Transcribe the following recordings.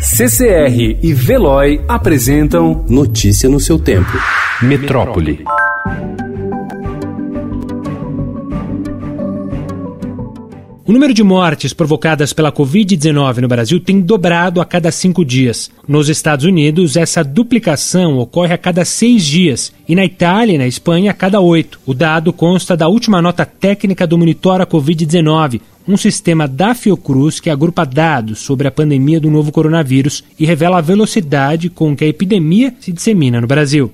CCR e Veloy apresentam Notícia no seu tempo. Metrópole. O número de mortes provocadas pela Covid-19 no Brasil tem dobrado a cada cinco dias. Nos Estados Unidos, essa duplicação ocorre a cada seis dias e na Itália e na Espanha a cada oito. O dado consta da última nota técnica do Monitora Covid-19, um sistema da Fiocruz que agrupa dados sobre a pandemia do novo coronavírus e revela a velocidade com que a epidemia se dissemina no Brasil.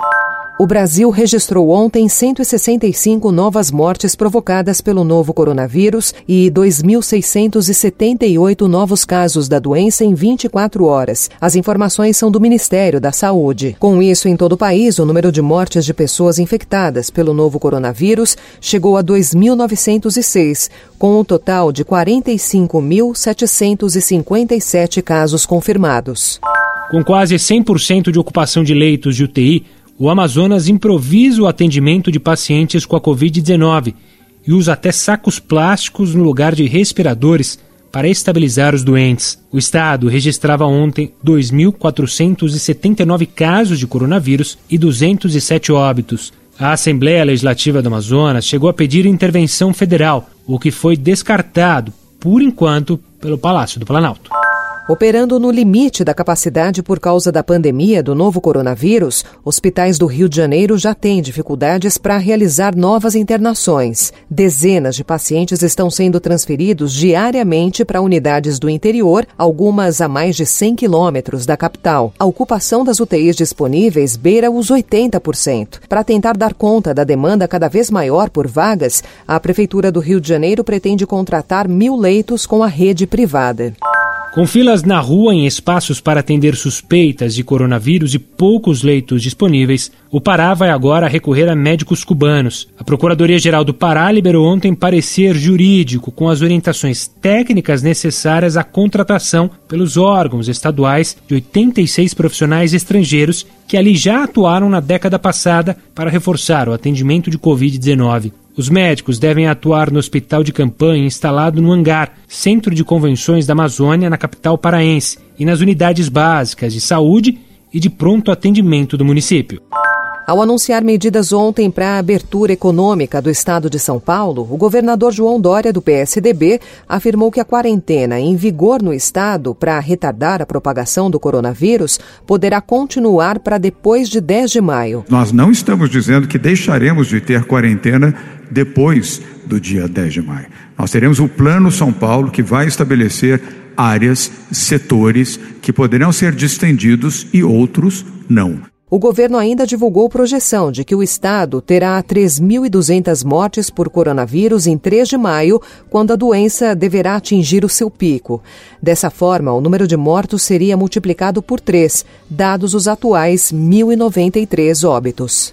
O Brasil registrou ontem 165 novas mortes provocadas pelo novo coronavírus e 2.678 novos casos da doença em 24 horas. As informações são do Ministério da Saúde. Com isso, em todo o país, o número de mortes de pessoas infectadas pelo novo coronavírus chegou a 2.906, com um total de 45.757 casos confirmados. Com quase 100% de ocupação de leitos de UTI, o Amazonas improvisa o atendimento de pacientes com a Covid-19 e usa até sacos plásticos no lugar de respiradores para estabilizar os doentes. O estado registrava ontem 2.479 casos de coronavírus e 207 óbitos. A Assembleia Legislativa do Amazonas chegou a pedir intervenção federal, o que foi descartado, por enquanto, pelo Palácio do Planalto. Operando no limite da capacidade por causa da pandemia do novo coronavírus, hospitais do Rio de Janeiro já têm dificuldades para realizar novas internações. Dezenas de pacientes estão sendo transferidos diariamente para unidades do interior, algumas a mais de 100 quilômetros da capital. A ocupação das UTIs disponíveis beira os 80%. Para tentar dar conta da demanda cada vez maior por vagas, a Prefeitura do Rio de Janeiro pretende contratar mil leitos com a rede privada. Com filas na rua em espaços para atender suspeitas de coronavírus e poucos leitos disponíveis, o Pará vai agora recorrer a médicos cubanos. A Procuradoria-Geral do Pará liberou ontem parecer jurídico com as orientações técnicas necessárias à contratação pelos órgãos estaduais de 86 profissionais estrangeiros que ali já atuaram na década passada para reforçar o atendimento de Covid-19. Os médicos devem atuar no hospital de campanha instalado no Hangar, Centro de Convenções da Amazônia, na capital paraense, e nas unidades básicas de saúde e de pronto atendimento do município. Ao anunciar medidas ontem para a abertura econômica do estado de São Paulo, o governador João Dória, do PSDB, afirmou que a quarentena em vigor no estado para retardar a propagação do coronavírus poderá continuar para depois de 10 de maio. Nós não estamos dizendo que deixaremos de ter quarentena depois do dia 10 de maio. Nós teremos o Plano São Paulo que vai estabelecer áreas, setores que poderão ser distendidos e outros não. O governo ainda divulgou projeção de que o estado terá 3.200 mortes por coronavírus em 3 de maio, quando a doença deverá atingir o seu pico. Dessa forma, o número de mortos seria multiplicado por 3, dados os atuais 1.093 óbitos.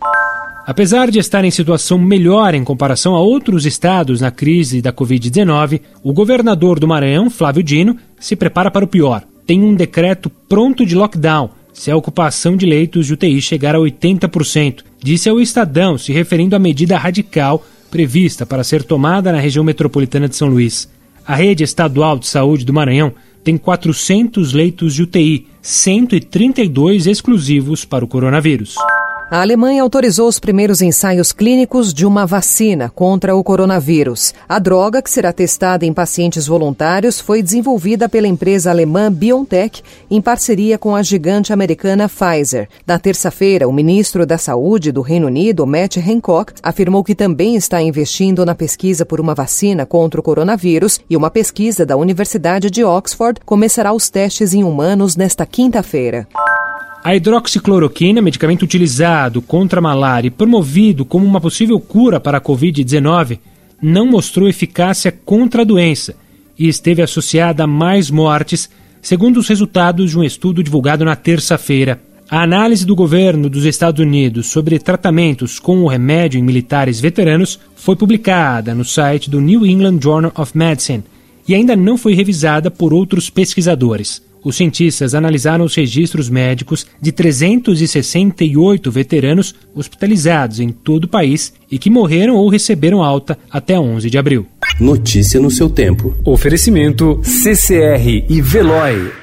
Apesar de estar em situação melhor em comparação a outros estados na crise da Covid-19, o governador do Maranhão, Flávio Dino, se prepara para o pior. Tem um decreto pronto de lockdown se a ocupação de leitos de UTI chegar a 80%, disse ao Estadão, se referindo à medida radical prevista para ser tomada na região metropolitana de São Luís. A rede estadual de saúde do Maranhão tem 400 leitos de UTI, 132 exclusivos para o coronavírus. A Alemanha autorizou os primeiros ensaios clínicos de uma vacina contra o coronavírus. A droga, que será testada em pacientes voluntários, foi desenvolvida pela empresa alemã BioNTech em parceria com a gigante americana Pfizer. Na terça-feira, o ministro da Saúde do Reino Unido, Matt Hancock, afirmou que também está investindo na pesquisa por uma vacina contra o coronavírus e uma pesquisa da Universidade de Oxford começará os testes em humanos nesta quinta-feira. A hidroxicloroquina, medicamento utilizado contra a malária e promovido como uma possível cura para a Covid-19, não mostrou eficácia contra a doença e esteve associada a mais mortes, segundo os resultados de um estudo divulgado na terça-feira. A análise do governo dos Estados Unidos sobre tratamentos com o remédio em militares veteranos foi publicada no site do New England Journal of Medicine e ainda não foi revisada por outros pesquisadores. Os cientistas analisaram os registros médicos de 368 veteranos hospitalizados em todo o país e que morreram ou receberam alta até 11 de abril. Notícia no seu tempo. Oferecimento CCR e Veloy.